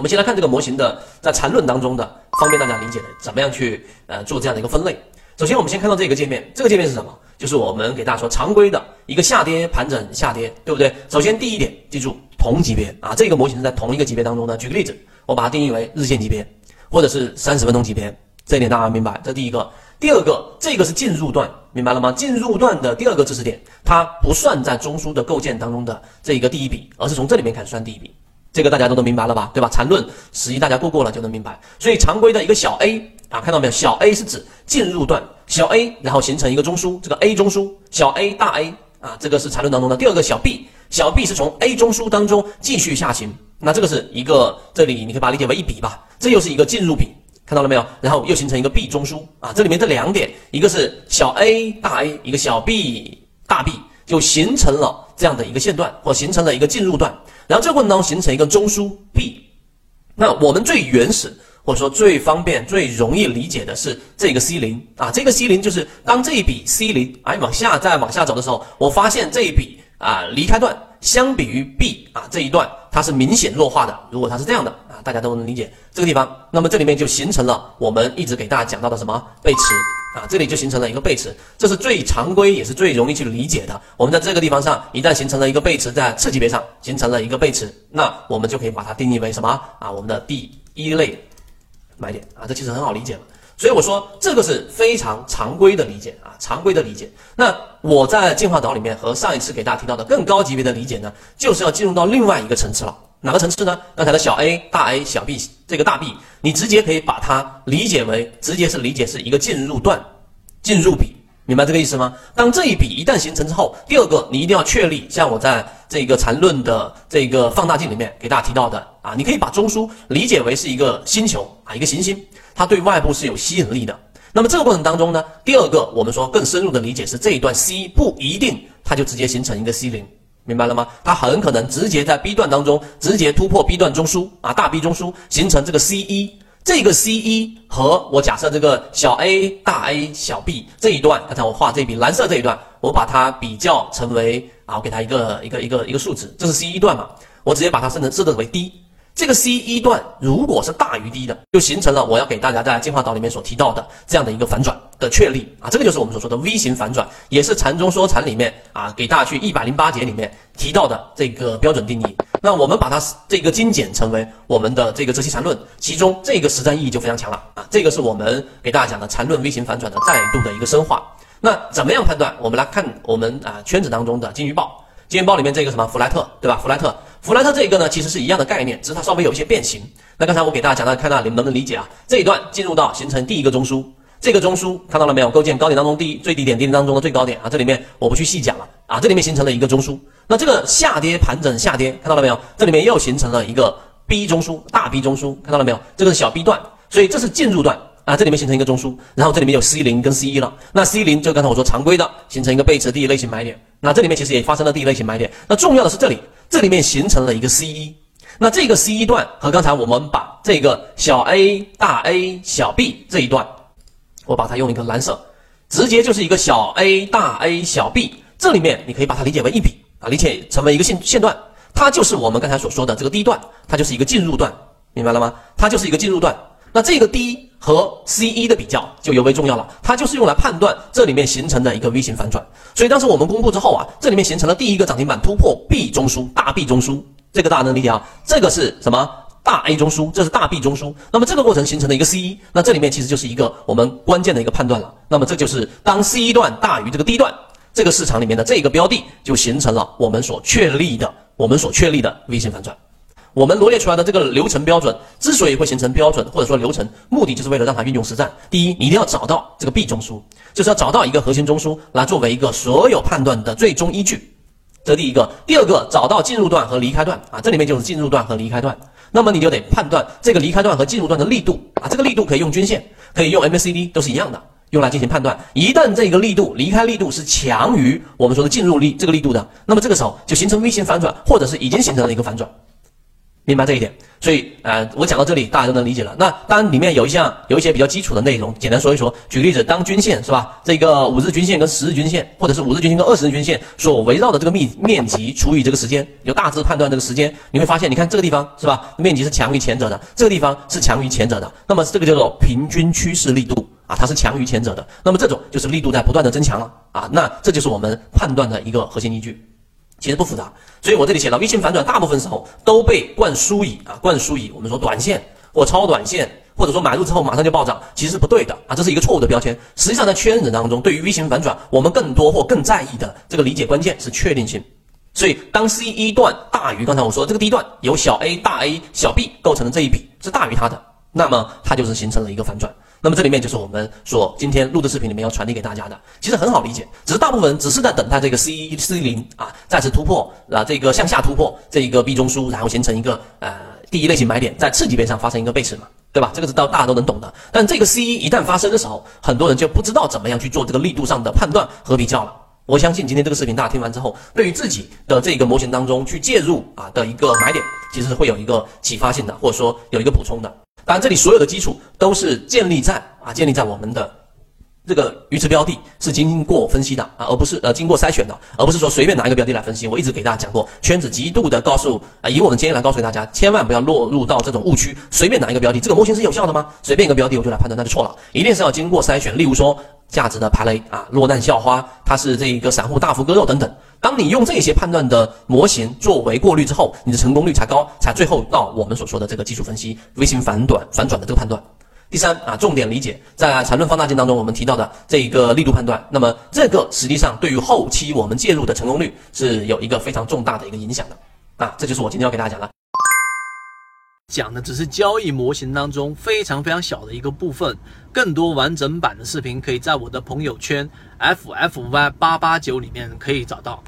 我们先来看这个模型的在缠论当中的，方便大家理解的，怎么样去呃做这样的一个分类。首先，我们先看到这个界面，这个界面是什么？就是我们给大家说常规的一个下跌盘整下跌，对不对？首先第一点，记住同级别啊，这个模型是在同一个级别当中的。举个例子，我把它定义为日线级别，或者是三十分钟级别，这一点大家明白？这第一个。第二个，这个是进入段，明白了吗？进入段的第二个知识点，它不算在中枢的构建当中的这一个第一笔，而是从这里面开始算第一笔。这个大家都都明白了吧？对吧？缠论十一大家过过了就能明白。所以常规的一个小 a 啊，看到没有？小 a 是指进入段，小 a 然后形成一个中枢，这个 a 中枢，小 a 大 A 啊，这个是缠论当中的第二个小 b，小 b 是从 a 中枢当中继续下行，那这个是一个这里你可以把它理解为一笔吧，这又是一个进入笔。看到了没有？然后又形成一个 B 中枢啊，这里面这两点，一个是小 a 大 A，一个小 b 大 B，就形成了这样的一个线段，或形成了一个进入段。然后这个过程当中形成一个中枢 B。那我们最原始或者说最方便、最容易理解的是这个 C 零啊，这个 C 零就是当这一笔 C 零哎往下再往下走的时候，我发现这一笔啊离开段相比于 B 啊这一段它是明显弱化的。如果它是这样的啊。大家都能理解这个地方，那么这里面就形成了我们一直给大家讲到的什么背驰啊，这里就形成了一个背驰，这是最常规也是最容易去理解的。我们在这个地方上一旦形成了一个背驰，在次级别上形成了一个背驰，那我们就可以把它定义为什么啊？我们的第一类买点啊，这其实很好理解了。所以我说这个是非常常规的理解啊，常规的理解。那我在进化岛里面和上一次给大家提到的更高级别的理解呢，就是要进入到另外一个层次了。哪个层次呢？刚才的小 a、大 A、小 b，这个大 B，你直接可以把它理解为，直接是理解是一个进入段、进入比，明白这个意思吗？当这一笔一旦形成之后，第二个你一定要确立，像我在这个缠论的这个放大镜里面给大家提到的啊，你可以把中枢理解为是一个星球啊，一个行星，它对外部是有吸引力的。那么这个过程当中呢，第二个我们说更深入的理解是这一段 C 不一定它就直接形成一个 C 零。明白了吗？它很可能直接在 B 段当中直接突破 B 段中枢啊，大 B 中枢形成这个 C 一，这个 C 一和我假设这个小 a 大 A 小 b 这一段，刚才我画这笔蓝色这一段，我把它比较成为啊，我给它一个一个一个一个数值，这是 C 一段嘛，我直接把它设成设置为 D。这个 C 一段如果是大于 D 的，就形成了我要给大家在进化岛里面所提到的这样的一个反转的确立啊，这个就是我们所说的 V 型反转，也是禅中说禅里面啊给大家去一百零八节里面提到的这个标准定义。那我们把它这个精简成为我们的这个哲学禅论，其中这个实战意义就非常强了啊，这个是我们给大家讲的禅论 V 型反转的再度的一个深化。那怎么样判断？我们来看我们啊圈子当中的金鱼报，金鱼报里面这个什么弗莱特，对吧？弗莱特。弗莱特这一个呢，其实是一样的概念，只是它稍微有一些变形。那刚才我给大家讲到，看到你们能不能理解啊？这一段进入到形成第一个中枢，这个中枢看到了没有？构建高点当中第一最低点，低点当中的最高点啊，这里面我不去细讲了啊，这里面形成了一个中枢。那这个下跌盘整下跌，看到了没有？这里面又形成了一个 B 中枢，大 B 中枢，看到了没有？这个是小 B 段，所以这是进入段啊，这里面形成一个中枢，然后这里面有 C 零跟 C 一了。那 C 零就刚才我说常规的，形成一个背驰第一类型买点。那这里面其实也发生了第一类型买点。那重要的是这里。这里面形成了一个 C 一，那这个 C 一段和刚才我们把这个小 a 大 A 小 b 这一段，我把它用一个蓝色，直接就是一个小 a 大 A 小 b，这里面你可以把它理解为一笔啊，理解成为一个线线段，它就是我们刚才所说的这个第一段，它就是一个进入段，明白了吗？它就是一个进入段。那这个 D 和 C 一的比较就尤为重要了，它就是用来判断这里面形成的一个 V 型反转。所以当时我们公布之后啊，这里面形成了第一个涨停板突破 B 中枢，大 B 中枢，这个大家能理解啊？这个是什么？大 A 中枢，这是大 B 中枢。那么这个过程形成的一个 C 一，那这里面其实就是一个我们关键的一个判断了。那么这就是当 C 一段大于这个 D 段，这个市场里面的这个标的就形成了我们所确立的，我们所确立的 V 型反转。我们罗列出来的这个流程标准之所以会形成标准，或者说流程，目的就是为了让它运用实战。第一，你一定要找到这个 B 中枢，就是要找到一个核心中枢来作为一个所有判断的最终依据。这第一个。第二个，找到进入段和离开段啊，这里面就是进入段和离开段。那么你就得判断这个离开段和进入段的力度啊，这个力度可以用均线，可以用 MACD，都是一样的，用来进行判断。一旦这个力度离开力度是强于我们说的进入力这个力度的，那么这个时候就形成 V 型反转，或者是已经形成了一个反转。明白这一点。所以，呃，我讲到这里，大家都能理解了。那当，里面有一项有一些比较基础的内容，简单说一说。举个例子，当均线是吧？这个五日均线跟十日均线，或者是五日均线跟二十日均线所围绕的这个面面积除以这个时间，就大致判断这个时间，你会发现，你看这个地方是吧？面积是强于前者的，这个地方是强于前者的。那么这个叫做平均趋势力度啊，它是强于前者的。那么这种就是力度在不断的增强了啊。那这就是我们判断的一个核心依据。其实不复杂，所以我这里写了 V 型反转，大部分时候都被灌输以啊灌输以我们说短线或超短线，或者说买入之后马上就暴涨，其实是不对的啊，这是一个错误的标签。实际上在圈子当中，对于 V 型反转，我们更多或更在意的这个理解关键是确定性。所以当 C 一段大于刚才我说这个第一段由小 a 大 A 小 b 构成的这一笔是大于它的，那么它就是形成了一个反转。那么这里面就是我们所今天录的视频里面要传递给大家的，其实很好理解，只是大部分人只是在等待这个 C 一 C 零啊再次突破啊这个向下突破这一个 B 中枢，然后形成一个呃第一类型买点，在次级别上发生一个背驰嘛，对吧？这个是到大家都能懂的。但这个 C 一一旦发生的时候，很多人就不知道怎么样去做这个力度上的判断和比较了。我相信今天这个视频大家听完之后，对于自己的这个模型当中去介入啊的一个买点，其实是会有一个启发性的，或者说有一个补充的。当然，这里所有的基础都是建立在啊，建立在我们的这个鱼池标的是经过分析的啊，而不是呃经过筛选的，而不是说随便拿一个标的来分析。我一直给大家讲过，圈子极度的告诉啊，以我的经验来告诉大家，千万不要落入到这种误区，随便拿一个标的，这个模型是有效的吗？随便一个标的我就来判断，那就错了，一定是要经过筛选。例如说价值的排雷啊，落难校花，它是这一个散户大幅割肉等等。当你用这些判断的模型作为过滤之后，你的成功率才高，才最后到我们所说的这个技术分析微型反转反转的这个判断。第三啊，重点理解在缠论放大镜当中我们提到的这一个力度判断，那么这个实际上对于后期我们介入的成功率是有一个非常重大的一个影响的。啊，这就是我今天要给大家讲的，讲的只是交易模型当中非常非常小的一个部分，更多完整版的视频可以在我的朋友圈 FFY 八八九里面可以找到。